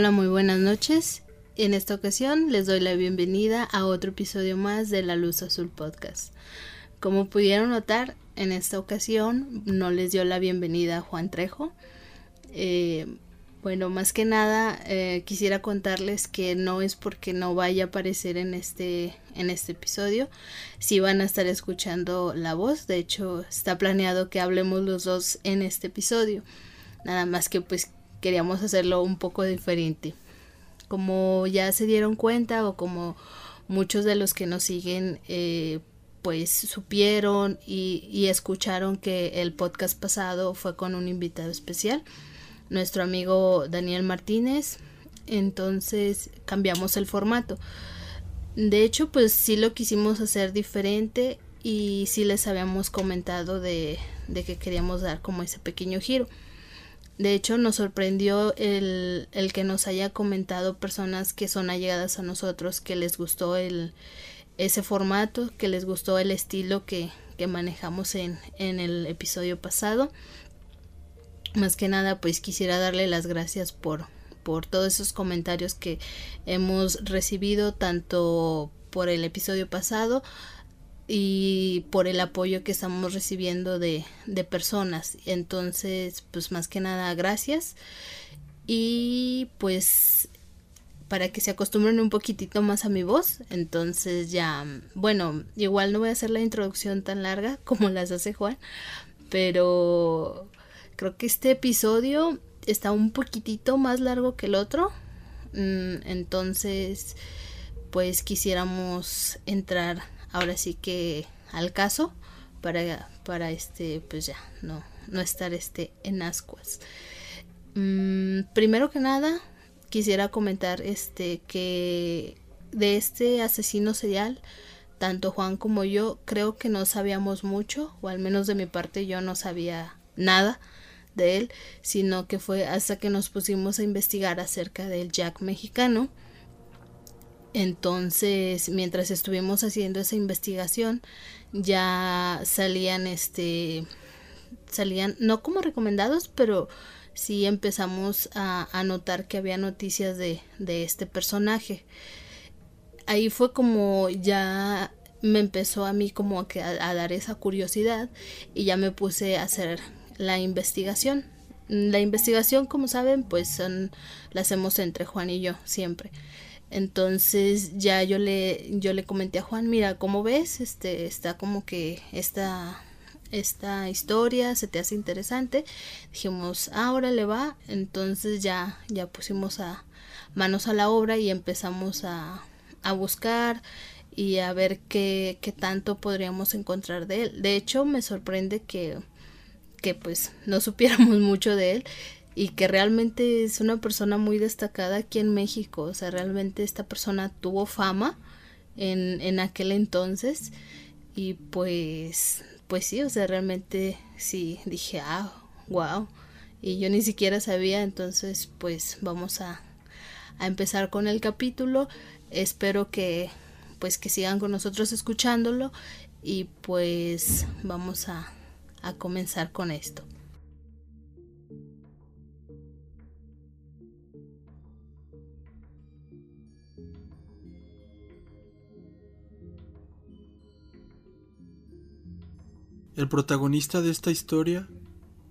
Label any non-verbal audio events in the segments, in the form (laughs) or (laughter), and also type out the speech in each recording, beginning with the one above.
Hola, muy buenas noches. En esta ocasión les doy la bienvenida a otro episodio más de La Luz Azul Podcast. Como pudieron notar, en esta ocasión no les dio la bienvenida a Juan Trejo. Eh, bueno, más que nada eh, quisiera contarles que no es porque no vaya a aparecer en este, en este episodio. Si van a estar escuchando la voz. De hecho, está planeado que hablemos los dos en este episodio. Nada más que pues queríamos hacerlo un poco diferente como ya se dieron cuenta o como muchos de los que nos siguen eh, pues supieron y, escucharon que el podcast pasado fue con un invitado especial, nuestro amigo Daniel Martínez. Entonces cambiamos el formato. De hecho, pues sí lo quisimos hacer diferente y sí les habíamos comentado de, de que queríamos dar como ese pequeño giro. De hecho, nos sorprendió el, el, que nos haya comentado personas que son allegadas a nosotros, que les gustó el, ese formato, que les gustó el estilo que, que manejamos en, en el episodio pasado. Más que nada, pues quisiera darle las gracias por, por todos esos comentarios que hemos recibido, tanto por el episodio pasado, y por el apoyo que estamos recibiendo de, de personas. Entonces, pues más que nada, gracias. Y pues para que se acostumbren un poquitito más a mi voz. Entonces ya, bueno, igual no voy a hacer la introducción tan larga (laughs) como las hace Juan, pero creo que este episodio está un poquitito más largo que el otro. Mm, entonces, pues quisiéramos entrar ahora sí que al caso para, para este, pues ya, no, no estar este en ascuas. Mm, primero que nada, quisiera comentar este que de este asesino serial, tanto Juan como yo creo que no sabíamos mucho, o al menos de mi parte yo no sabía nada de él, sino que fue hasta que nos pusimos a investigar acerca del Jack mexicano entonces, mientras estuvimos haciendo esa investigación, ya salían este salían no como recomendados, pero sí empezamos a, notar que había noticias de, de este personaje. Ahí fue como ya me empezó a mí como que a, a, dar esa curiosidad y ya me puse a hacer la investigación. La investigación, como saben, pues son, la hacemos entre Juan y yo siempre. Entonces ya yo le, yo le comenté a Juan, mira, ¿cómo ves? Este, está como que esta, esta historia se te hace interesante. Dijimos, ahora le va. Entonces ya, ya pusimos a manos a la obra y empezamos a, a buscar y a ver qué, qué tanto podríamos encontrar de él. De hecho, me sorprende que, que pues no supiéramos (laughs) mucho de él y que realmente es una persona muy destacada aquí en México. O sea, realmente esta persona tuvo fama en, en aquel entonces y pues, pues sí, o sea, realmente sí dije, ah, wow. Y yo ni siquiera sabía, entonces pues vamos a, a empezar con el capítulo. Espero que pues que sigan con nosotros escuchándolo y pues vamos a, a comenzar con esto. El protagonista de esta historia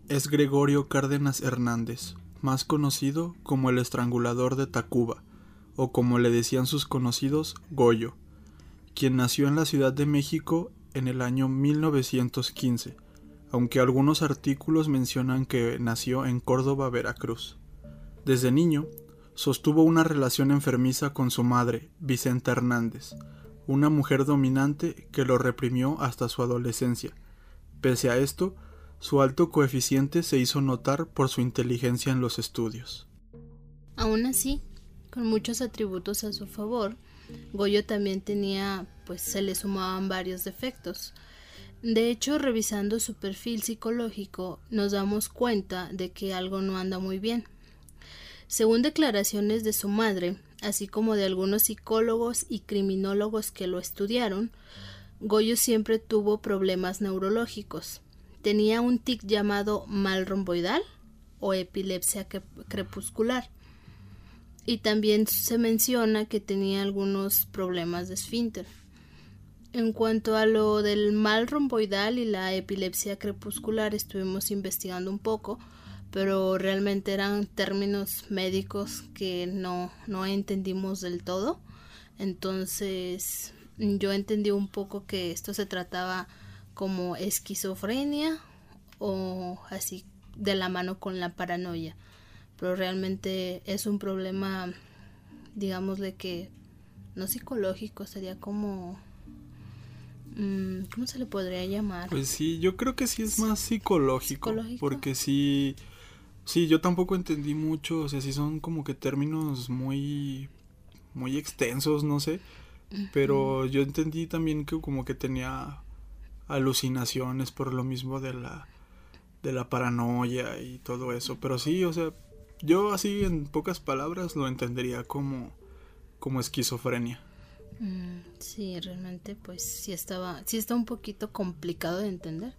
es Gregorio Cárdenas Hernández, más conocido como el estrangulador de Tacuba, o como le decían sus conocidos, Goyo, quien nació en la Ciudad de México en el año 1915, aunque algunos artículos mencionan que nació en Córdoba, Veracruz. Desde niño, sostuvo una relación enfermiza con su madre, Vicenta Hernández, una mujer dominante que lo reprimió hasta su adolescencia, Pese a esto, su alto coeficiente se hizo notar por su inteligencia en los estudios. Aún así, con muchos atributos a su favor, Goyo también tenía, pues se le sumaban varios defectos. De hecho, revisando su perfil psicológico, nos damos cuenta de que algo no anda muy bien. Según declaraciones de su madre, así como de algunos psicólogos y criminólogos que lo estudiaron, Goyo siempre tuvo problemas neurológicos. Tenía un tic llamado mal romboidal o epilepsia crepuscular. Y también se menciona que tenía algunos problemas de esfínter. En cuanto a lo del mal romboidal y la epilepsia crepuscular, estuvimos investigando un poco, pero realmente eran términos médicos que no, no entendimos del todo. Entonces, yo entendí un poco que esto se trataba como esquizofrenia o así de la mano con la paranoia. Pero realmente es un problema, digámosle que no psicológico, sería como Mm, ¿Cómo se le podría llamar? Pues sí, yo creo que sí es más psicológico, porque sí, sí, yo tampoco entendí mucho, o sea, sí son como que términos muy, muy extensos, no sé, pero yo entendí también que como que tenía alucinaciones por lo mismo de la, de la paranoia y todo eso, pero sí, o sea, yo así en pocas palabras lo entendería como, como esquizofrenia. Mm, sí, realmente pues sí estaba, sí está un poquito complicado de entender.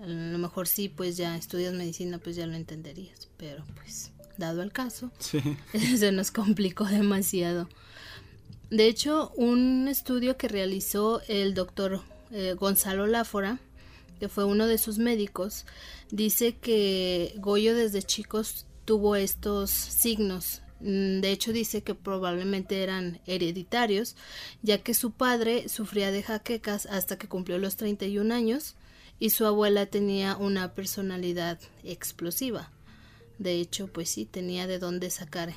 A lo mejor sí, pues ya estudias medicina, pues ya lo entenderías, pero pues dado el caso, (laughs) se nos complicó demasiado. De hecho, un estudio que realizó el doctor eh, Gonzalo Láfora, que fue uno de sus médicos, dice que Goyo desde chicos tuvo estos signos Mm, de hecho, dice que probablemente eran hereditarios, ya que su padre sufría de jaquecas hasta que cumplió los 31 años y su abuela tenía una personalidad explosiva. De hecho, pues sí, tenía de dónde sacar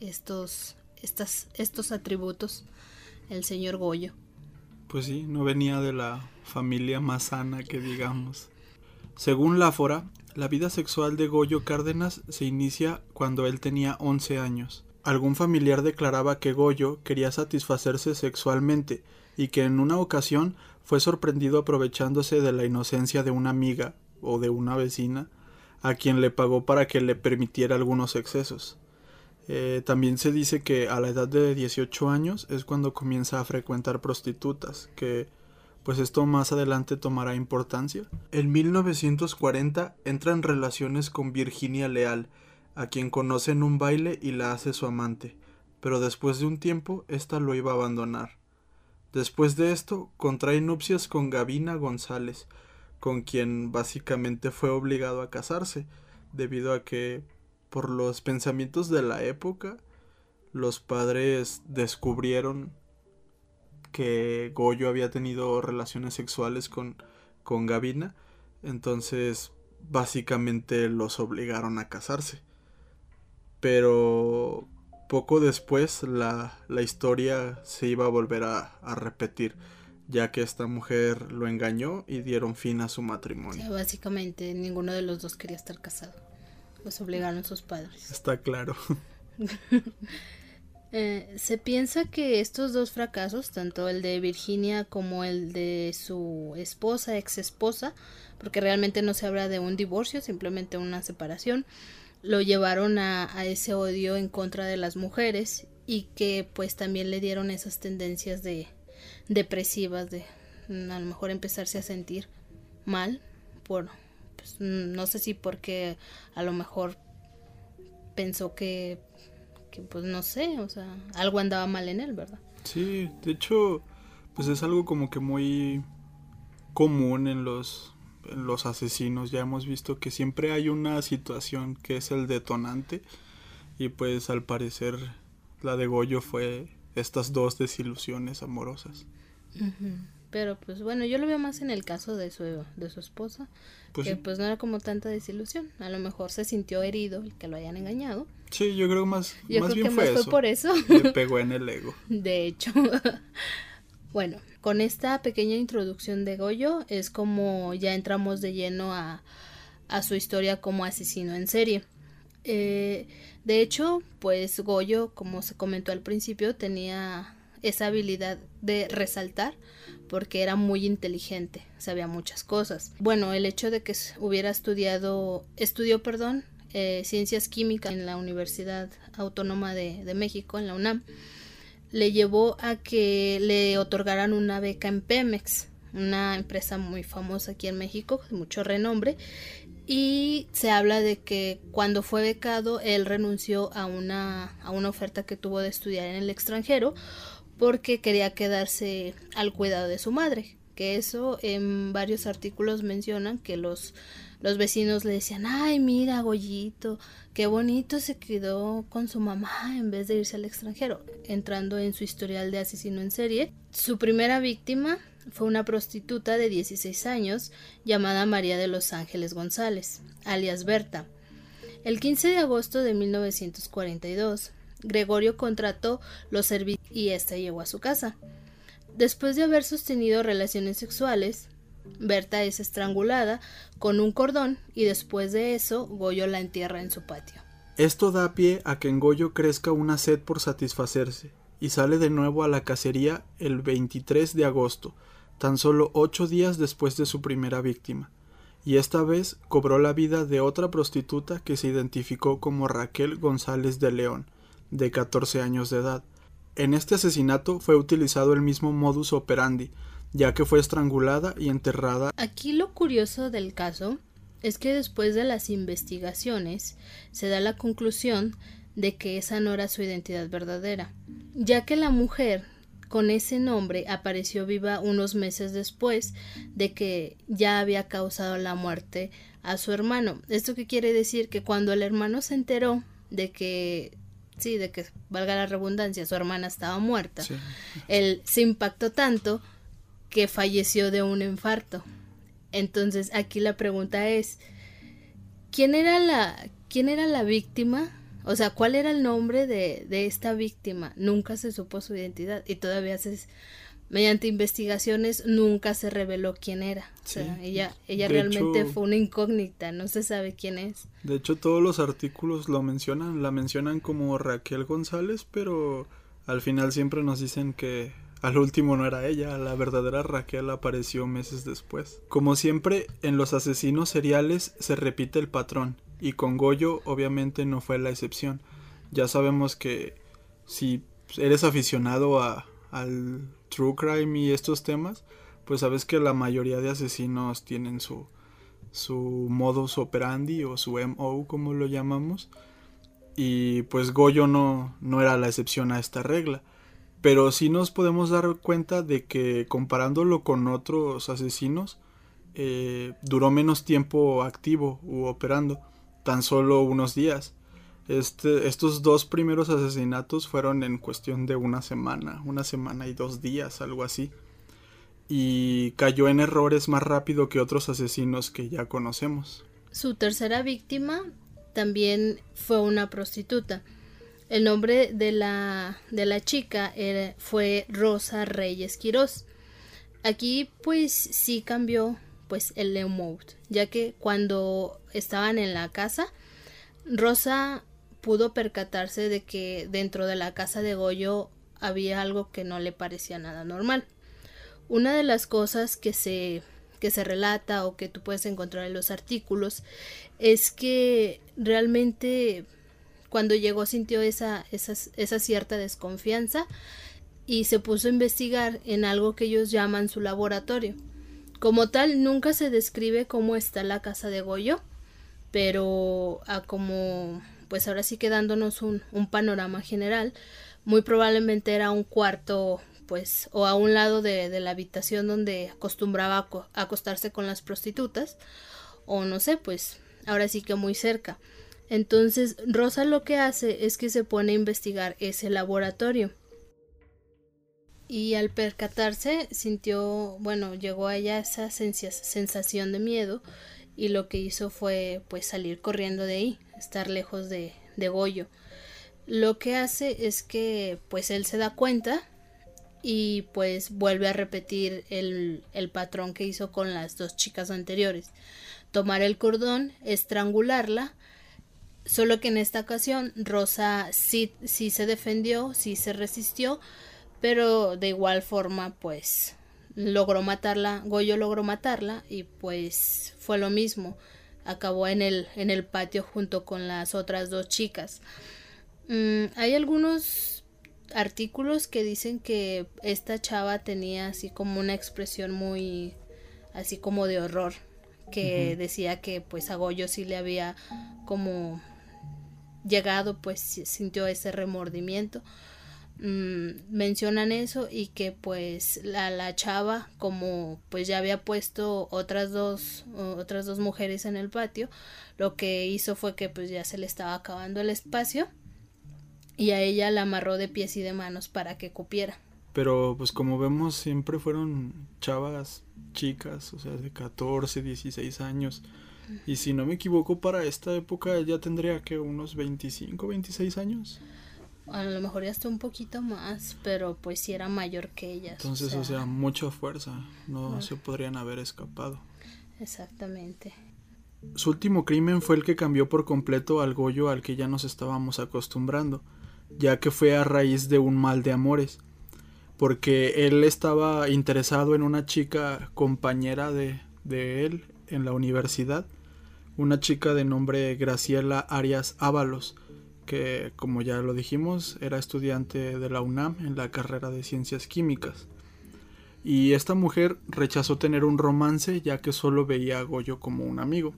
estos, estos atributos el señor Goyo. Pues sí, no venía de la familia más sana que digamos. Según Láfora, la vida sexual de Goyo Cárdenas se inicia cuando él tenía 11 años. Algún familiar declaraba que Goyo quería satisfacerse sexualmente y que en una ocasión fue sorprendido aprovechándose de la inocencia de una amiga o de una vecina a quien le pagó para que le permitiera algunos excesos. Eh, también se dice que a la edad de 18 años es cuando comienza a frecuentar prostitutas, que pues esto más adelante tomará importancia. En 1940 entra en relaciones con Virginia Leal, a quien conoce en un baile y la hace su amante, pero después de un tiempo ésta lo iba a abandonar. Después de esto, contrae nupcias con Gavina González, con quien básicamente fue obligado a casarse, debido a que, por los pensamientos de la época, los padres descubrieron que Goyo había tenido relaciones sexuales con, con Gavina. Entonces, básicamente los obligaron a casarse. Pero poco después la, la historia se iba a volver a, a, repetir, ya que esta mujer lo engañó y dieron fin a su matrimonio. básicamente ninguno de los dos quería estar casado. Los obligaron sus padres. Está claro. (laughs) Eh, se piensa que estos dos fracasos, tanto el de Virginia como el de su esposa, ex esposa, porque realmente no se habla de un divorcio, simplemente una separación, lo llevaron a, ese odio en contra de las mujeres y que pues también le dieron esas tendencias de depresivas de mm, a lo mejor empezarse a sentir mal por pues, no sé si porque a lo mejor pensó que que pues no sé, o sea, algo andaba mal en él, ¿verdad? Sí, de hecho, pues es algo como que muy común en los, en los asesinos. Ya hemos visto que siempre hay una situación que es el detonante y pues al parecer la de Goyo fue estas dos desilusiones amorosas. Pero pues bueno, yo lo veo más en el caso de su, de su esposa, pues que pues no era como tanta desilusión. A lo mejor se sintió herido y que lo hayan engañado. Sí, yo creo más, yo más creo bien que fue, más fue por eso. Le pegó en el ego. (laughs) De hecho. (laughs) bueno, con esta pequeña introducción de Goyo es como ya entramos de lleno a, a su historia como asesino en serie. Eh, de hecho, pues Goyo, como se comentó al principio, tenía esa habilidad de resaltar porque era muy inteligente, sabía muchas cosas. Bueno, el hecho de que hubiera estudiado, estudió, perdón, eh, ciencias químicas en la Universidad Autónoma de, de México, en la UNAM, le llevó a que le otorgaran una beca en Pemex, una empresa muy famosa aquí en México, de mucho renombre, y se habla de que cuando fue becado él renunció a una, a una oferta que tuvo de estudiar en el extranjero porque quería quedarse al cuidado de su madre, que eso en varios artículos mencionan que los los vecinos le decían, ay, mira, Goyito, qué bonito se quedó con su mamá en vez de irse al extranjero, entrando en su historial de asesino en serie. Su primera víctima fue una prostituta de 16 años llamada María de los Ángeles González, alias Berta. El 15 de agosto de 1942, Gregorio contrató los servicios y ésta llegó a su casa. Después de haber sostenido relaciones sexuales, Berta es estrangulada con un cordón y después de eso Goyo la entierra en su patio. Esto da pie a que en Goyo crezca una sed por satisfacerse y sale de nuevo a la cacería el 23 de agosto, tan solo ocho días después de su primera víctima, y esta vez cobró la vida de otra prostituta que se identificó como Raquel González de León, de 14 años de edad. En este asesinato fue utilizado el mismo modus operandi, ya que fue estrangulada y enterrada. Aquí lo curioso del caso es que después de las investigaciones se da la conclusión de que esa no era su identidad verdadera, ya que la mujer con ese nombre apareció viva unos meses después de que ya había causado la muerte a su hermano. ¿Esto qué quiere decir? Que cuando el hermano se enteró de que sí, de que valga la redundancia, su hermana estaba muerta, él se impactó tanto que falleció de un infarto. Entonces aquí la pregunta es, ¿quién era la, quién era la víctima? O sea, ¿cuál era el nombre de, de esta víctima? Nunca se supo su identidad y todavía se, mediante investigaciones nunca se reveló quién era. O sea, ella, ella realmente fue una incógnita, no se sabe quién es. De hecho, todos los artículos lo mencionan, la mencionan como Raquel González, pero al final siempre nos dicen que al último no era ella, la verdadera Raquel apareció meses después. Como siempre, en los asesinos seriales se repite el patrón, y con Goyo obviamente no fue la excepción. Ya sabemos que si eres aficionado a, al true crime y estos temas, pues sabes que la mayoría de asesinos tienen su, su modus operandi o su MO como lo llamamos. Y pues Goyo no, no era la excepción a esta regla pero sí nos podemos dar cuenta de que comparándolo con otros asesinos, eh, duró menos tiempo activo u operando, tan solo unos días. Este, estos dos primeros asesinatos fueron en cuestión de una semana, una semana y dos días, algo así. Y cayó en errores más rápido que otros asesinos que ya conocemos. Su tercera víctima también fue una prostituta. El nombre de la, de la chica fue Rosa Reyes Quirós. Aquí pues sí cambió pues el emote, ya que cuando estaban en la casa, Rosa pudo percatarse de que dentro de la casa de Goyo había algo que no le parecía nada normal. Una de las cosas que se que se relata o que tú puedes encontrar en los artículos es que realmente cuando llegó sintió esa, esa, esa cierta desconfianza y se puso a investigar en algo que ellos llaman su laboratorio. Como tal, nunca se describe cómo está la casa de Goyo, pero a como, pues ahora sí quedándonos un, un panorama general, muy probablemente era un cuarto, pues, o a un lado de, de la habitación donde acostumbraba a acostarse con las prostitutas, o no sé, pues, ahora sí que muy cerca. Entonces Rosa lo que hace es que se pone a investigar ese laboratorio. Y al percatarse sintió, bueno, llegó a ella esa sensación de miedo y lo que hizo fue pues salir corriendo de ahí, estar lejos de, de Goyo. Lo que hace es que pues él se da cuenta y pues vuelve a repetir el, el patrón que hizo con las dos chicas anteriores. Tomar el cordón, estrangularla Solo que en esta ocasión Rosa sí, sí se defendió, sí se resistió, Pero de igual forma, pues logró matarla, Goyo logró matarla y pues fue lo mismo. Acabó en el, en el patio junto con las otras dos chicas. Mm, hay algunos artículos que dicen que esta chava tenía así como una expresión muy así como de horror que decía que pues a Goyo sí le había como llegado pues sintió ese remordimiento mm, mencionan eso y que pues la, la chava como pues ya había puesto otras dos otras dos mujeres en el patio lo que hizo fue que pues ya se le estaba acabando el espacio y a ella la amarró de pies y de manos para que cupiera. Pero pues como vemos siempre fueron chavas chicas, o sea, de 14, 16 años. Y si no me equivoco, para esta época ya tendría que unos 25, 26 años. A lo mejor ya está un poquito más, pero pues sí era mayor que ellas. Entonces, o sea, mucha fuerza, no se podrían haber escapado. Exactamente. Su último crimen fue el que cambió por completo al Goyo al que ya nos estábamos acostumbrando ya que fue a raíz de un mal de amores, porque él estaba interesado en una chica compañera de, de él en la universidad, una chica de nombre Graciela Arias Ábalos, que como ya lo dijimos era estudiante de la UNAM en la carrera de ciencias químicas. Y esta mujer rechazó tener un romance ya que solo veía a Goyo como un amigo.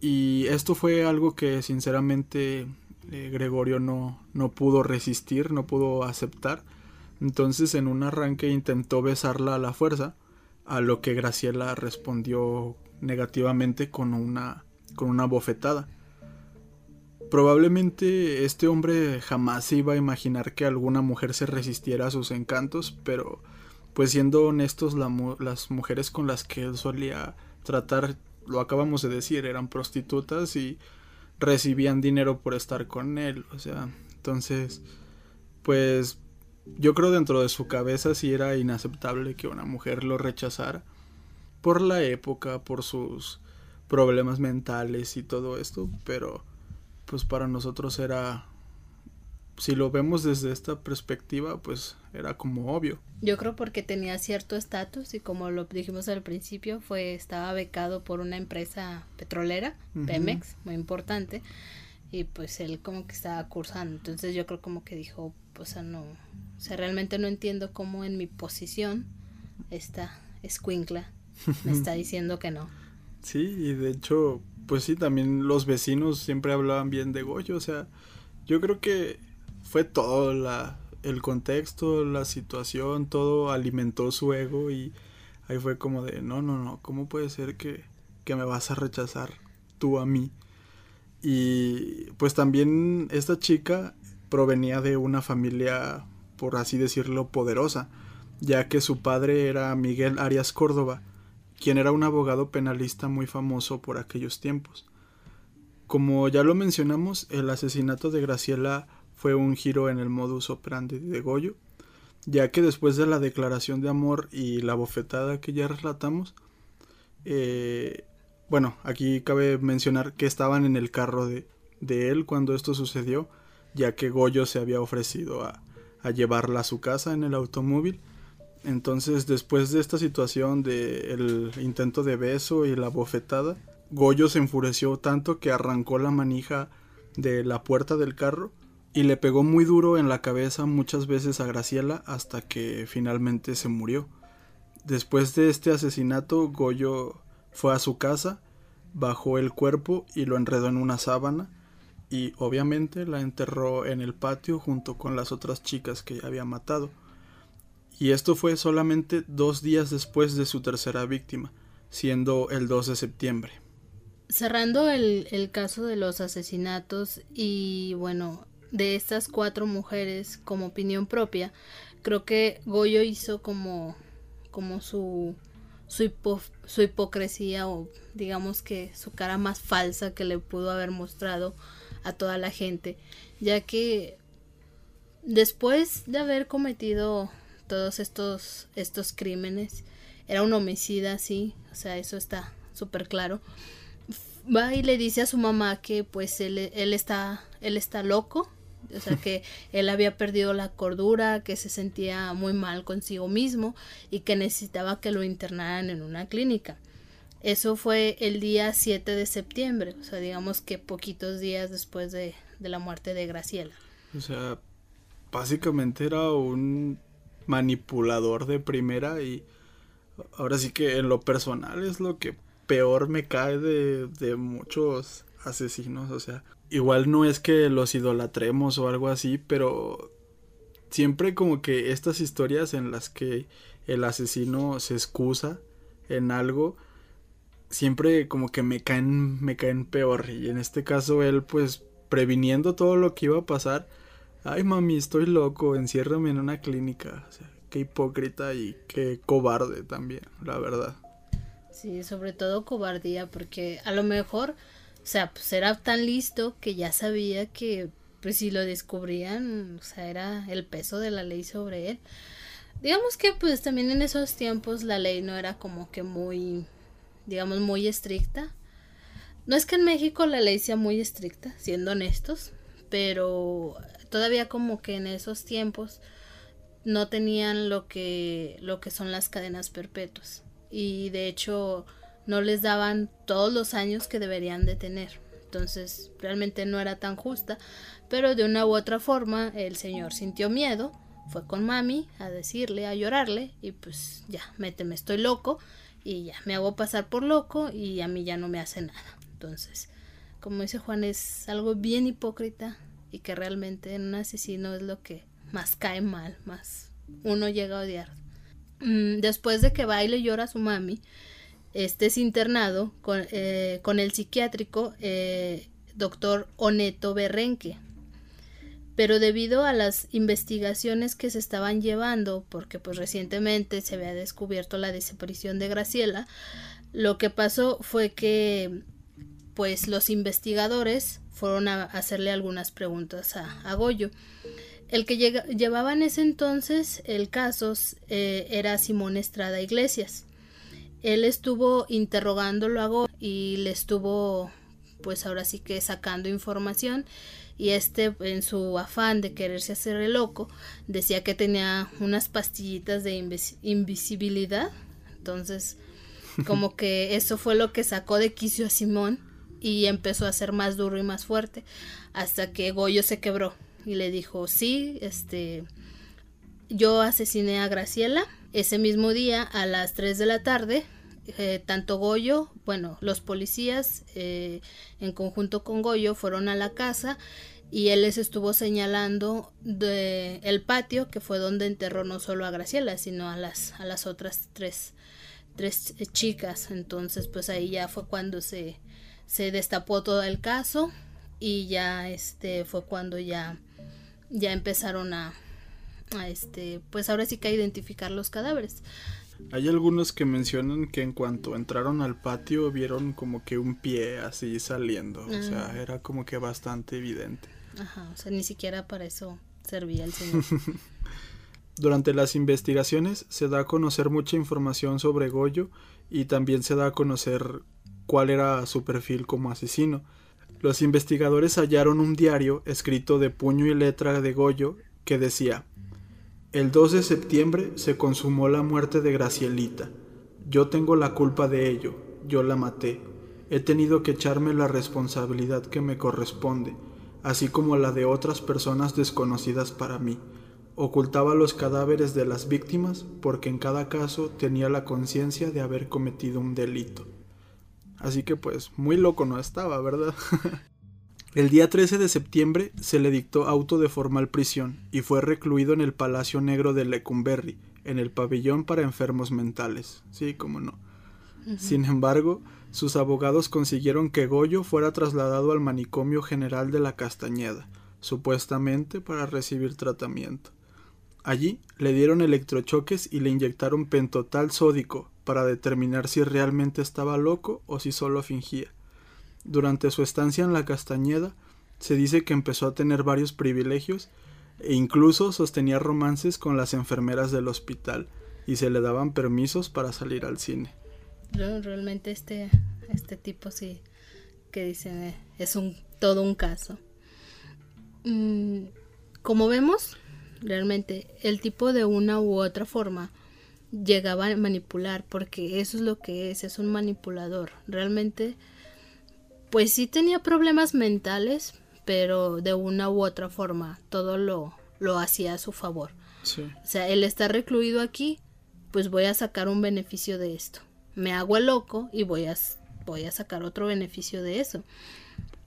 Y esto fue algo que sinceramente eh, Gregorio no, no pudo resistir, no pudo aceptar. Entonces en un arranque intentó besarla a la fuerza, a lo que Graciela respondió negativamente con una, con una bofetada. Probablemente este hombre jamás se iba a imaginar que alguna mujer se resistiera a sus encantos, pero pues siendo honestos las mujeres con las que él solía tratar, lo acabamos de decir, eran prostitutas y recibían dinero por estar con él, o sea, entonces, pues yo creo dentro de su cabeza sí era inaceptable que una mujer lo rechazara por la época, por sus problemas mentales y todo esto, pero pues para nosotros era si lo vemos desde esta perspectiva, pues era como obvio. Yo creo porque tenía cierto estatus y como lo dijimos al principio, fue estaba becado por una empresa petrolera, Pemex, muy importante, y pues él como que estaba cursando. Entonces yo creo como que dijo, pues, o sea, no, o sea, realmente no entiendo cómo en mi posición esta escuincla me (laughs) está diciendo que no. Sí, y de hecho, pues sí, también los vecinos siempre hablaban bien de Goyo, o sea, yo creo que fue todo la, el contexto, la situación, todo alimentó su ego y ahí fue como de, no, no, no, ¿cómo puede ser que, que me vas a rechazar tú a mí? Y pues también esta chica provenía de una familia, por así decirlo, poderosa, ya que su padre era Miguel Arias Córdoba, quien era un abogado penalista muy famoso por aquellos tiempos. Como ya lo mencionamos, el asesinato de Graciela fue un giro en el modus operandi de Goyo, ya que después de la declaración de amor y la bofetada que ya relatamos, eh, bueno, aquí cabe mencionar que estaban en el carro de, de, él cuando esto sucedió, ya que Goyo se había ofrecido a, a llevarla a su casa en el automóvil. Entonces, después de esta situación del el intento de beso y la bofetada, Goyo se enfureció tanto que arrancó la manija de la puerta del carro y le pegó muy duro en la cabeza muchas veces a Graciela hasta que finalmente se murió. Después de este asesinato, Goyo fue a su casa, bajó el cuerpo y lo enredó en una sábana y obviamente la enterró en el patio junto con las otras chicas que había matado. Y esto fue solamente dos días después de su tercera víctima, siendo el 2 de septiembre. Cerrando el, el caso de los asesinatos y bueno, de estas cuatro mujeres como opinión propia, creo que Goyo hizo como, como su, su, su hipocresía o digamos que su cara más falsa que le pudo haber mostrado a toda la gente, ya que después de haber cometido todos estos, estos crímenes, era un homicida, sí, o sea, eso está súper claro. Va y le dice a su mamá que pues él, él está, él está loco, o sea que (laughs) él había perdido la cordura, que se sentía muy mal consigo mismo y que necesitaba que lo internaran en una clínica. Eso fue el día 7 de septiembre, o sea, digamos que poquitos días después de, de la muerte de Graciela. O sea, básicamente era un manipulador de primera y ahora sí que en lo personal es lo que peor me cae de, de muchos asesinos, o sea, igual no es que los idolatremos o algo así, pero siempre como que estas historias en las que el asesino se excusa en algo, siempre como que me caen, me caen peor. Y en este caso él pues previniendo todo lo que iba a pasar, ay mami, estoy loco, enciérrame en una clínica. O sea, qué hipócrita y qué cobarde también, la verdad. Sí, sobre todo cobardía, porque a lo mejor o sea, pues era tan listo que ya sabía que pues si lo descubrían, o sea, era el peso de la ley sobre él. Digamos que pues también en esos tiempos la ley no era como que muy, digamos, muy estricta. No es que en México la ley sea muy estricta, siendo honestos, pero todavía como que en esos tiempos no tenían lo que lo que son las cadenas perpetuas. Y de hecho no les daban todos los años que deberían de tener. Entonces realmente no era tan justa, pero de una u otra forma el señor sintió miedo, fue con mami a decirle, a llorarle y pues ya, méteme, estoy loco y ya, me hago pasar por loco y a mí ya no me hace nada. Entonces, como dice Juan, es algo bien hipócrita y que realmente en un asesino es lo que más cae mal, más uno llega a odiar. Mm, después de que baile y llora a su mami, este es internado con, eh, el psiquiátrico eh, doctor Oneto Berrenque. Pero debido a las investigaciones que se estaban llevando, porque pues recientemente se había descubierto la desaparición de Graciela, lo que pasó fue que pues los investigadores fueron a hacerle algunas preguntas a, Goyo. El que llevaba en ese entonces el caso eh, era Simón Estrada Iglesias. Él estuvo interrogándolo a Go y le estuvo pues ahora sí que sacando información y este en su afán de quererse hacer el loco decía que tenía unas pastillitas de invisibilidad. Entonces como que eso fue lo que sacó de quicio a Simón y empezó a ser más duro y más fuerte hasta que Goyo se quebró y le dijo sí este yo asesiné a Graciela ese mismo día a las 3 de la tarde eh, tanto Goyo, bueno, los policías eh, en conjunto con Goyo fueron a la casa y él les estuvo señalando de el patio que fue donde enterró no solo a Graciela sino a las a las otras tres tres chicas. Entonces pues ahí ya fue cuando se se destapó todo el caso y ya este fue cuando ya ya empezaron a, a este pues ahora sí que a identificar los cadáveres hay algunos que mencionan que en cuanto entraron al patio vieron como que un pie así saliendo. O sea, ah. era como que bastante evidente. Ajá, o sea, ni siquiera para eso servía el señor. (laughs) Durante las investigaciones se da a conocer mucha información sobre Goyo y también se da a conocer cuál era su perfil como asesino. Los investigadores hallaron un diario escrito de puño y letra de Goyo que decía el 2 de septiembre se consumó la muerte de Gracielita. Yo tengo la culpa de ello, yo la maté. He tenido que echarme la responsabilidad que me corresponde, así como la de otras personas desconocidas para mí. Ocultaba los cadáveres de las víctimas porque en cada caso tenía la conciencia de haber cometido un delito. Así que pues muy loco no estaba, ¿verdad? (laughs) El día 13 de septiembre se le dictó auto de formal prisión y fue recluido en el Palacio Negro de Lecumberri, en el pabellón para enfermos mentales. Sí, cómo no. Sin embargo, sus abogados consiguieron que Goyo fuera trasladado al manicomio general de la Castañeda, supuestamente para recibir tratamiento. Allí le dieron electrochoques y le inyectaron pentotal sódico para determinar si realmente estaba loco o si solo fingía. Durante su estancia en la Castañeda, se dice que empezó a tener varios privilegios e incluso sostenía romances con las enfermeras del hospital y se le daban permisos para salir al cine. Realmente este, este tipo sí que dicen es un todo un caso. mm, como vemos, realmente el tipo de una u otra forma llegaba a manipular, porque eso es lo que es, es un manipulador. Realmente, pues sí tenía problemas mentales, pero de una u otra forma todo lo, lo hacía a su favor. O sea, él está recluido aquí, pues voy a sacar un beneficio de esto. Me hago el loco y voy a, voy a sacar otro beneficio de eso.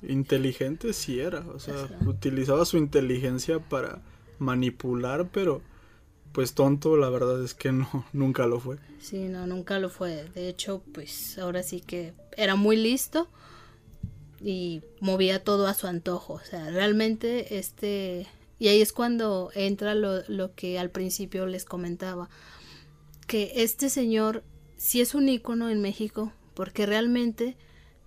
Inteligente sí era, o sea, utilizaba su inteligencia para manipular, pero pues tonto la verdad es que no, (laughs) nunca lo fue. Sí, no, nunca lo fue. De hecho, pues ahora sí que era muy listo y movía todo a su antojo. O sea, realmente este... Y ahí es cuando entra lo, lo que al principio les comentaba, que este señor sí es un ícono en México, porque realmente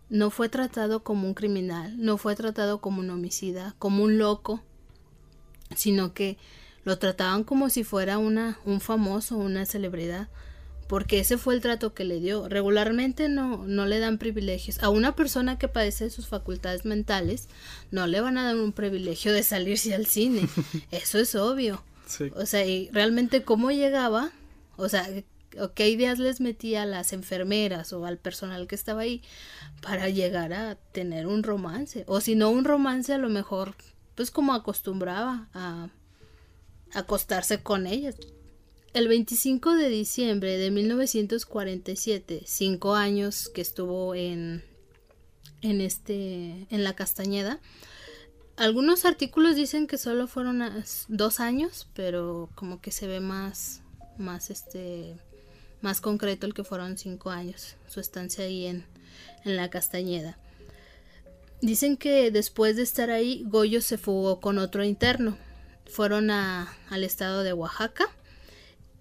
no fue tratado como un criminal, no fue tratado como un homicida, como un loco, sino que lo trataban como si fuera una, un famoso, una celebridad, porque ese fue el trato que le dio. Regularmente no, no le dan privilegios. A una persona que padece de sus facultades mentales, no le van a dar un privilegio de salirse al cine. (laughs) Eso es obvio. O sea, y realmente cómo llegaba, o sea, qué ideas les metía a las enfermeras o al personal que estaba ahí para llegar a tener un romance. O si no un romance, a lo mejor, pues como acostumbraba a acostarse con ellas. El 25 de diciembre de 1947, cinco años que estuvo en, en, este, en la Castañeda, algunos artículos dicen que solo fueron dos años, pero como que se ve más, más este, más concreto el que fueron cinco años, su estancia ahí en, en la Castañeda. Dicen que después de estar ahí, Goyo se fugó con otro interno. Fueron a, al estado de Oaxaca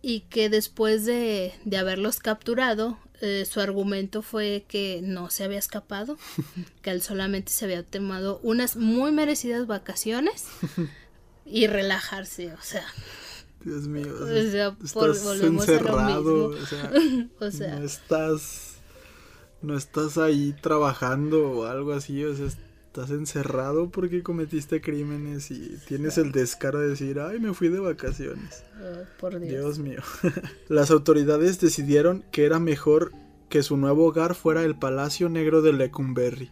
y que después de, de haberlos capturado, eh, su argumento fue que no se había escapado, (laughs) que él solamente se había tomado unas muy merecidas vacaciones (laughs) y relajarse, o sea, Dios mío. O sea, estás encerrado. (laughs) O sea, no estás. No estás ahí trabajando o algo así. O sea, estás encerrado porque cometiste crímenes y tienes el descaro de decir, ay, me fui de vacaciones. Oh, por Dios. Dios mío. (laughs) Las autoridades decidieron que era mejor que su nuevo hogar fuera el Palacio Negro de Lecumberri.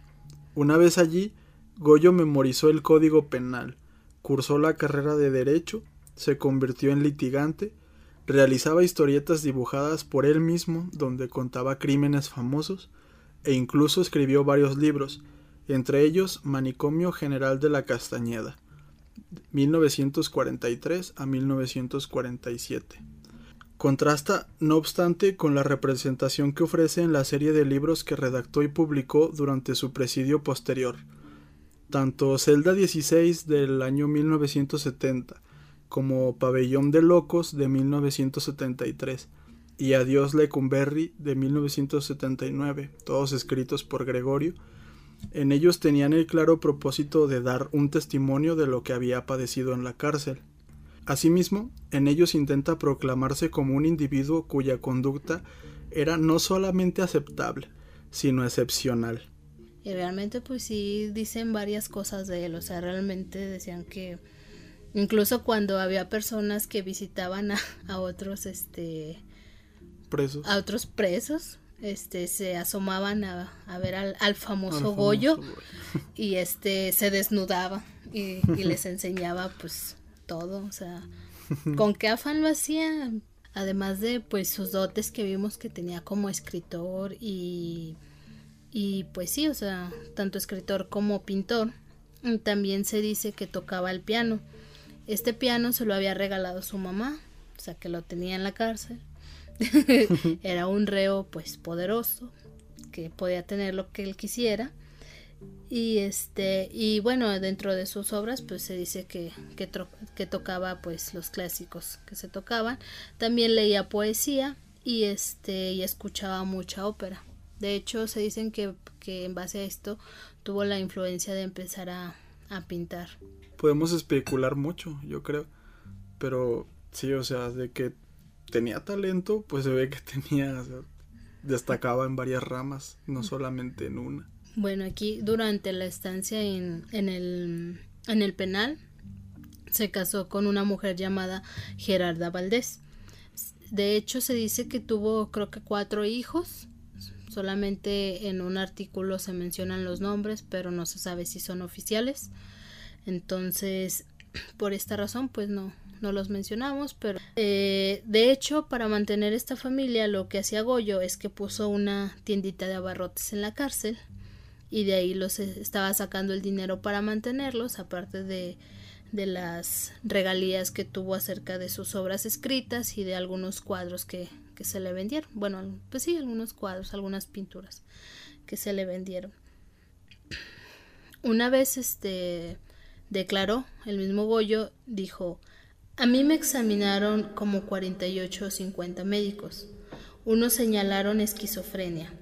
Una vez allí, Goyo memorizó el código penal, cursó la carrera de Derecho se convirtió en litigante, realizaba historietas dibujadas por él mismo donde contaba crímenes famosos e incluso escribió varios libros, entre ellos Manicomio General de la Castañeda, 1943 a 1947. Contrasta, no obstante, con la representación que ofrece en la serie de libros que redactó y publicó durante su presidio posterior. Tanto Celda 16 del año 1970 como Pabellón de Locos de 1973 y Adiós Lecumberri de 1979, todos escritos por Gregorio. En ellos tenían el claro propósito de dar un testimonio de lo que había padecido en la cárcel. Asimismo, en ellos intenta proclamarse como un individuo cuya conducta era no solamente aceptable, sino excepcional. Y realmente pues sí dicen varias cosas de él, o sea, realmente decían que Incluso cuando había personas que visitaban a, otros, este... Presos. A otros presos, este, se asomaban a, ver al, famoso Goyo (laughs) y este, se desnudaba y, les enseñaba pues todo, o sea, con qué afán lo hacía, además de pues sus dotes que vimos que tenía como escritor y, y pues sí, o sea, tanto escritor como pintor, también se dice que tocaba el piano. Este piano se lo había regalado su mamá, o sea que lo tenía en la cárcel. (laughs) Era un reo pues poderoso, que podía tener lo que él quisiera. Y este, y bueno, dentro de sus obras, pues se dice que, que, tocaba pues los clásicos que se tocaban. También leía poesía y este, y escuchaba mucha ópera. De hecho, se dicen que, que en base a esto tuvo la influencia de empezar a, a pintar podemos especular mucho, yo creo. Pero sí, o sea, de que tenía talento, pues se ve que (laughs) tenía, destacaba en varias ramas, no solamente en una. Bueno, aquí durante la estancia en, en, el, en el penal, se casó con una mujer llamada Gerarda Valdés. De hecho, se dice que tuvo creo que cuatro hijos. Solamente en un artículo se mencionan los nombres, pero no se sabe si son oficiales. Entonces, por esta razón, pues no, no los mencionamos, pero eh, de hecho, para mantener esta familia, lo que hacía Goyo es que puso una tiendita de abarrotes en la cárcel y de ahí los estaba sacando el dinero para mantenerlos, aparte de de las regalías que tuvo acerca de sus obras escritas y de algunos cuadros que, que se le vendieron. Bueno, pues sí, algunos cuadros, algunas pinturas que se le vendieron. Una vez este declaró, el mismo Goyo dijo, a mí me examinaron como 48 o 50 médicos. Unos señalaron esquizofrenia,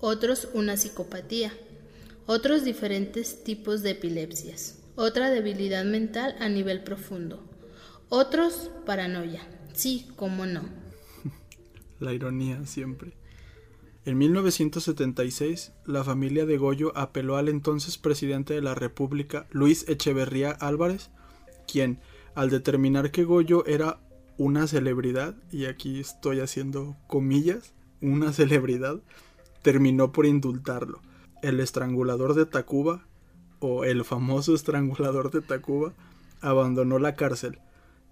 otros una psicopatía, otros diferentes tipos de epilepsias otra debilidad mental a nivel profundo, otros paranoia. Sí, cómo no. (laughs) La ironía siempre. En 1976, la familia de Goyo apeló al entonces presidente de la República, Luis Echeverría Álvarez, quien, al determinar que Goyo era una celebridad, y aquí estoy haciendo comillas, una celebridad, terminó por indultarlo. El estrangulador de Tacuba o el famoso estrangulador de Tacuba, abandonó la cárcel.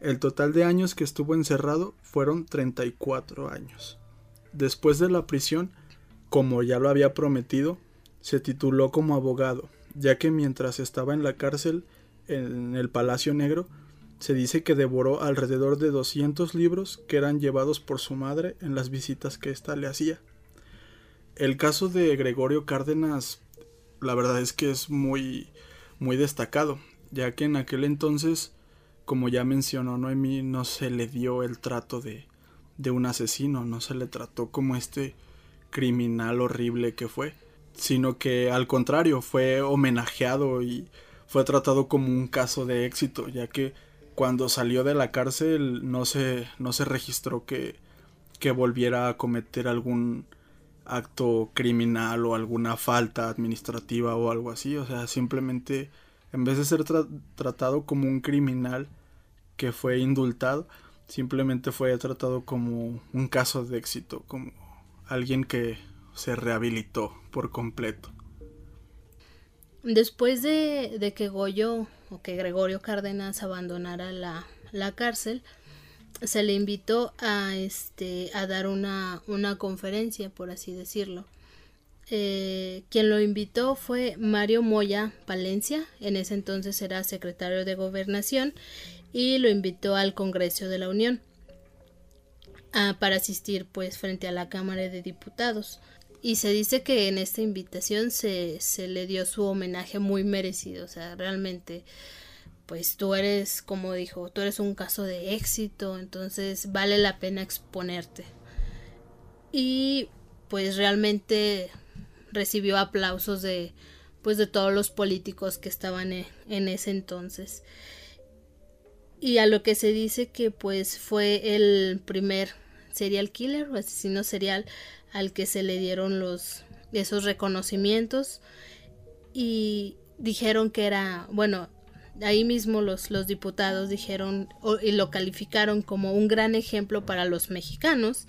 El total de años que estuvo encerrado fueron 34 años. Después de la prisión, como ya lo había prometido, se tituló como abogado, ya que mientras estaba en la cárcel en el Palacio Negro, se dice que devoró alrededor de 200 libros que eran llevados por su madre en las visitas que ésta le hacía. El caso de Gregorio Cárdenas la verdad es que es muy, muy destacado, ya que en aquel entonces, como ya mencionó Noemí, no se le dio el trato de, de un asesino, no se le trató como este criminal horrible que fue, sino que al contrario fue homenajeado y fue tratado como un caso de éxito, ya que cuando salió de la cárcel no se, no se registró que, que volviera a cometer algún acto criminal o alguna falta administrativa o algo así. O sea, simplemente en vez de ser tratado como un criminal que fue indultado, simplemente fue tratado como un caso de éxito, como alguien que se rehabilitó por completo. Después de, que Goyo o que Gregorio Cárdenas abandonara la, la cárcel, se le invitó a este a dar una, una conferencia por así decirlo. Eh, quien lo invitó fue Mario Moya Palencia en ese entonces era secretario de gobernación y lo invitó al Congreso de la Unión para asistir pues frente a la Cámara de Diputados y se dice que en esta invitación se, se le dio su homenaje muy merecido o sea realmente pues tú eres, como dijo, tú eres un caso de éxito, entonces vale la pena exponerte. Y pues realmente recibió aplausos de pues de todos los políticos que estaban e, en, ese entonces. Y a lo que se dice que pues fue el primer serial killer o asesino serial al que se le dieron los esos reconocimientos y dijeron que era, bueno, ahí mismo los, los diputados dijeron y lo calificaron como un gran ejemplo para los mexicanos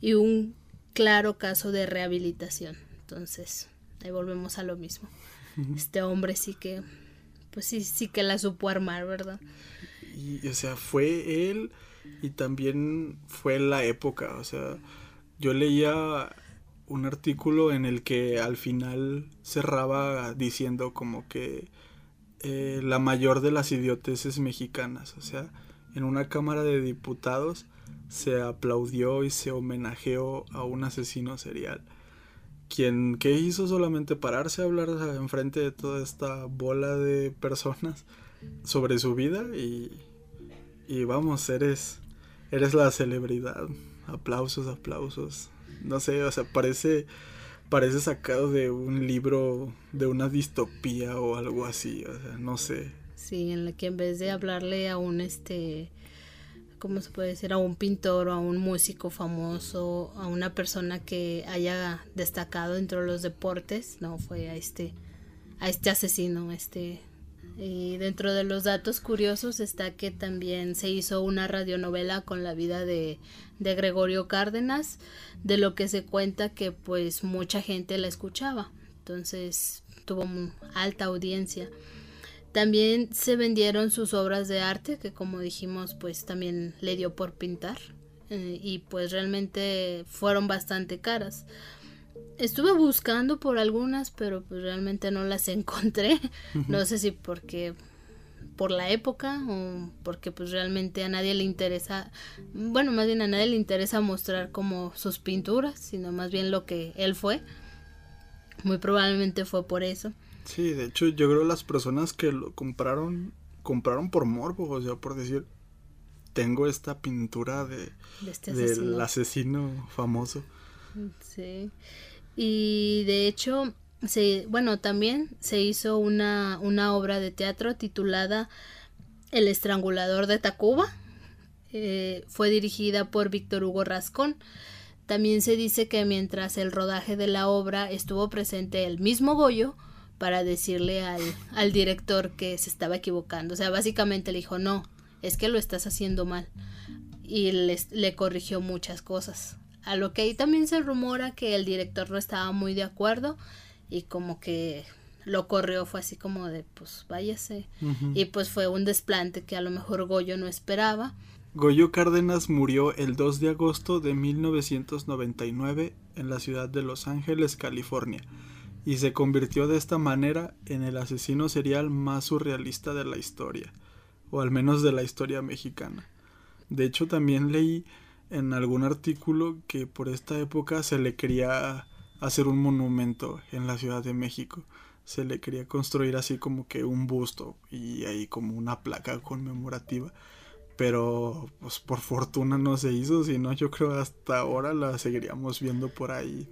y un claro caso de rehabilitación. Entonces, ahí volvemos a lo mismo. Este hombre sí que, pues sí, sí que la supo armar, ¿verdad? Y, o sea, fue él y también fue la época, o sea, yo leía un artículo en el que al final cerraba diciendo como que eh, la mayor de las idioteces mexicanas. O sea, en una Cámara de Diputados se aplaudió y se homenajeó a un asesino serial. Quien que hizo solamente pararse a hablar enfrente de toda esta bola de personas sobre su vida y, y vamos, eres, eres la celebridad. Aplausos, aplausos. No sé, o sea, parece parece sacado de un libro de una distopía o algo así, o sea, no sé. Sí, en la que en vez de hablarle a un este ¿cómo se puede decir? a un pintor o a un músico famoso, a una persona que haya destacado dentro de los deportes, no fue a este a este asesino, este Y dentro de los datos curiosos está que también se hizo una radionovela con la vida de, de Gregorio Cárdenas, de lo que se cuenta que pues mucha gente la escuchaba. Entonces tuvo alta audiencia. También se vendieron sus obras de arte, que como dijimos, pues también le dio por pintar. Eh, y pues realmente fueron bastante caras. Estuve buscando por algunas, pero pues realmente no las (laughs) encontré. No sé si porque por la época o porque pues realmente a nadie le interesa, bueno, más bien a nadie le interesa mostrar como sus pinturas, sino más bien lo que él fue. Muy probablemente fue por eso. Sí, de hecho yo creo las personas que lo compraron, compraron por morbo, o sea, por decir, tengo esta pintura de, este del asesino famoso. Sí. Y de hecho, se, bueno, también se hizo una, una obra de teatro titulada El estrangulador de Tacuba. Eh, fue dirigida por Víctor Hugo Rascón. También se dice que mientras el rodaje de la obra estuvo presente el mismo Goyo para decirle al, al director que se estaba equivocando. O sea, básicamente le dijo, no, es que lo estás haciendo mal. Y le, le corrigió muchas cosas. A lo que ahí también se rumora que el director no estaba muy de acuerdo y como que lo corrió, fue así como de pues váyase. Y pues fue un desplante que a lo mejor Goyo no esperaba. Goyo Cárdenas murió el 2 de agosto de 1999 en la ciudad de Los Ángeles, California, y se convirtió de esta manera en el asesino serial más surrealista de la historia, o al menos de la historia mexicana. De hecho, también leí en algún artículo que por esta época se le quería hacer un monumento en la Ciudad de México. Se le quería construir así como que un busto y ahí como una placa conmemorativa. Pero pues por fortuna no se hizo, sino yo creo hasta ahora la seguiríamos viendo por ahí.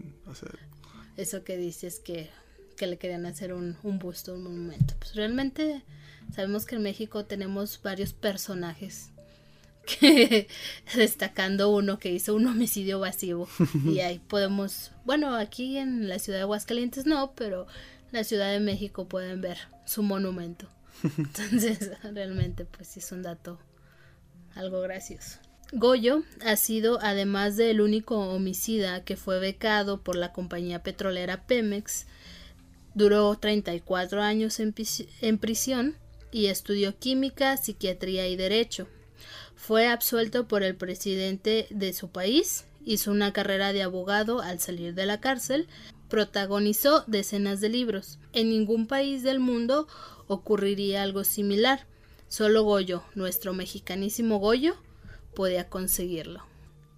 Eso que dices que, que le querían hacer un, un busto, un monumento. Pues realmente sabemos que en México tenemos varios personajes que (laughs) destacando uno que hizo un homicidio vacío y (laughs) ahí podemos, bueno, aquí en la ciudad de Aguascalientes no, pero en la Ciudad de México pueden ver su monumento. Entonces, (laughs) realmente pues es un dato algo gracioso. Goyo ha sido, además del único homicida que fue becado por la compañía petrolera Pemex, duró 34 años en, en prisión y estudió química, psiquiatría y derecho. Fue absuelto por el presidente de su país, hizo una carrera de abogado al salir de la cárcel, protagonizó decenas de libros. En ningún país del mundo ocurriría algo similar. Solo Goyo, nuestro mexicanísimo Goyo, podía conseguirlo.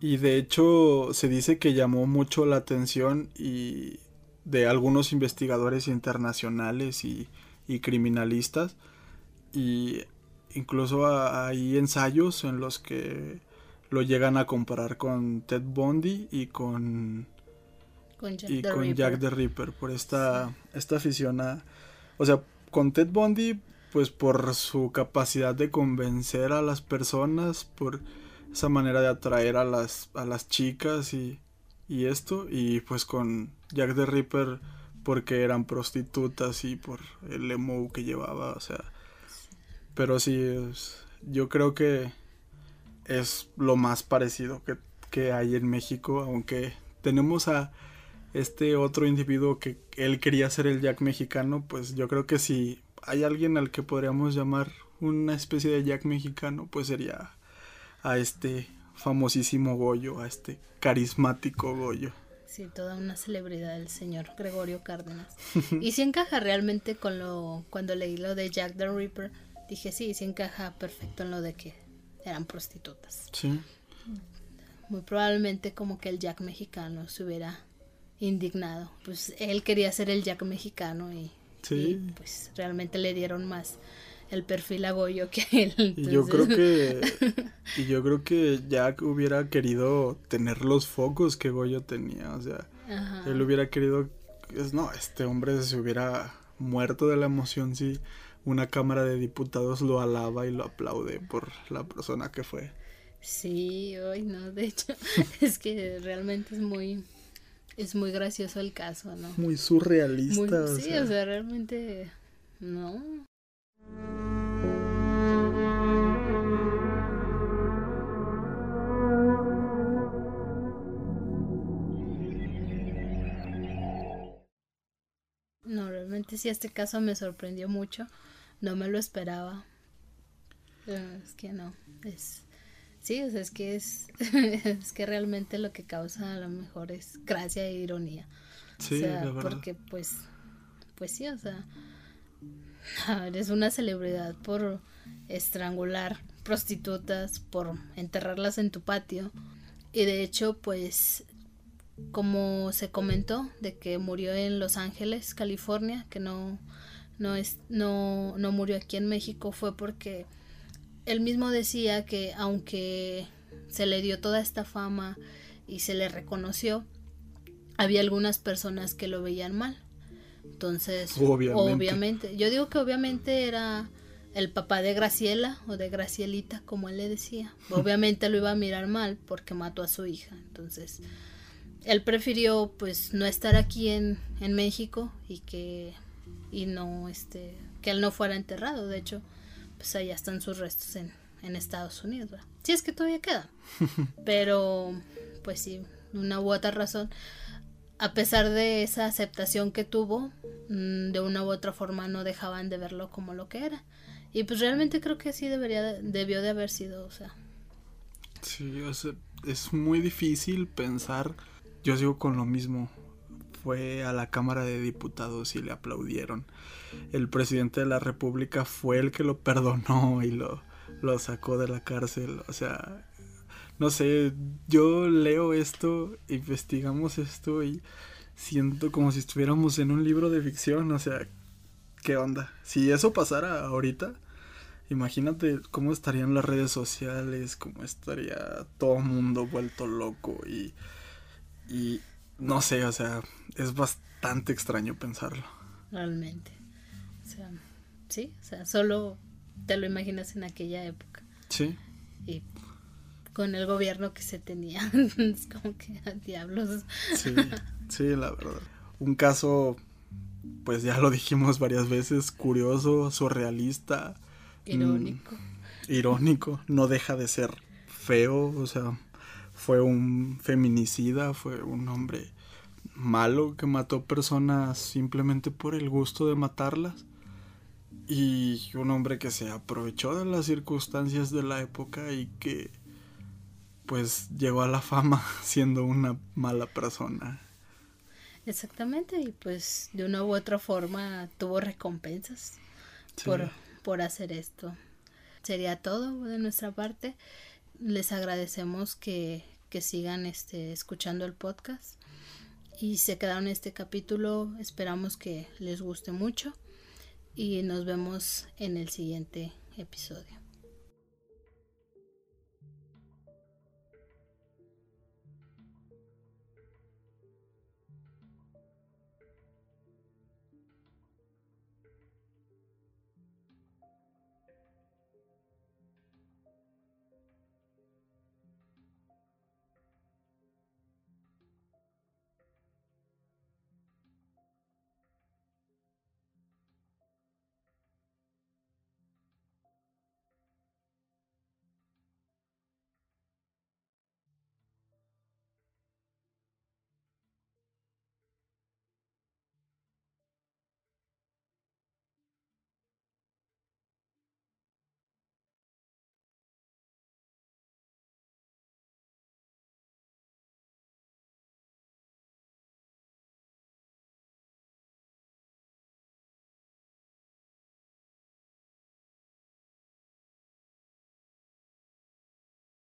Y de hecho se dice que llamó mucho la atención y de algunos investigadores internacionales y, y criminalistas y incluso hay ensayos en los que lo llegan a comparar con Ted Bundy y con Jack, y the, con Ripper. Jack the Ripper por esta esta afición a o sea con Ted Bundy pues por su capacidad de convencer a las personas por esa manera de atraer a las a las chicas y y esto y pues con Jack the Ripper porque eran prostitutas y por el emo que llevaba o sea pero sí, yo creo que es lo más parecido que, que hay en México, aunque tenemos a este otro individuo que él quería ser el Jack mexicano, pues yo creo que si hay alguien al que podríamos llamar una especie de Jack mexicano, pues sería a este famosísimo Goyo, a este carismático Goyo. Sí, toda una celebridad el señor Gregorio Cárdenas. y si encaja realmente con lo cuando leí lo de Jack the Ripper, dije, sí, sí encaja perfecto en lo de que eran prostitutas. Sí. Muy probablemente como que el Jack mexicano se hubiera indignado. Pues él quería ser el Jack mexicano y, pues realmente le dieron más el perfil a Goyo que él. Y yo creo que (laughs) y yo creo que Jack hubiera querido tener los focos que Goyo tenía, o sea, él hubiera querido no, este hombre se hubiera muerto de la emoción si una Cámara de Diputados lo alaba y lo aplaude por la persona que fue. Sí, hoy no, de hecho, (laughs) es que realmente es muy es muy gracioso el caso, ¿no? Muy surrealista. sí, o sea, realmente no. No, realmente sí, este caso me sorprendió mucho. No me lo esperaba. Es que no, es... Sí, o sea, es que es, (laughs) es que realmente lo que causa a lo mejor es gracia e ironía. Sí, o sea, la verdad. porque pues, pues sí, o sea, eres una celebridad por estrangular prostitutas, por enterrarlas en tu patio. Y de hecho, pues, como se comentó, de que murió en Los Ángeles, California, que no, no, es, no, no murió aquí en México, fue porque él mismo decía que aunque se le dio toda esta fama y se le reconoció, había algunas personas que lo veían mal. Entonces, Obviamente. obviamente, yo digo que obviamente era el papá de Graciela o de Gracielita, como él le decía. (laughs) Obviamente lo iba a mirar mal porque mató a su hija. Entonces, él prefirió pues no estar aquí en, en México y que y no este que él no fuera enterrado. De hecho, pues allá están sus restos en, en Estados Unidos. ¿verdad? Sí, es que todavía quedan. (laughs) Pero, pues sí, una u otra razón, a pesar de esa aceptación que tuvo, mm, de una u otra forma no dejaban de verlo como lo que era. Y pues realmente creo que sí debería, de- debió de haber sido, o sea, Sí, o sea, es muy difícil pensar. Yo sigo con lo mismo. Fue a la Cámara de Diputados y le aplaudieron. El presidente de la República fue el que lo perdonó y lo, lo sacó de la cárcel. O sea, no sé, yo leo esto, investigamos esto y siento como si estuviéramos en un libro de ficción. O sea, ¿qué onda? Si eso pasara ahorita, Imagínate cómo estarían las redes sociales, cómo estaría todo el mundo vuelto loco y, y no sé, o sea, es bastante extraño pensarlo. realmente. O sea, sí, o sea, solo te lo imaginas en aquella época. Sí, Y con el gobierno que se tenía. (laughs) es como que a diablos. sí, (laughs) sí, la verdad. Un caso, pues ya lo dijimos varias veces, curioso, surrealista, Irónico. irónico, no deja de ser feo, o sea, fue un feminicida, fue un hombre malo que mató personas simplemente por el gusto de matarlas y un hombre que se aprovechó de las circunstancias de la época y que pues llegó a la fama (laughs) siendo una mala persona. Exactamente, y pues de una u otra forma tuvo recompensas Sí. por, por hacer esto. Sería todo de nuestra parte. Les agradecemos que, que sigan este, escuchando el podcast y se quedaron en este capítulo. Esperamos que les guste mucho y nos vemos en el siguiente episodio.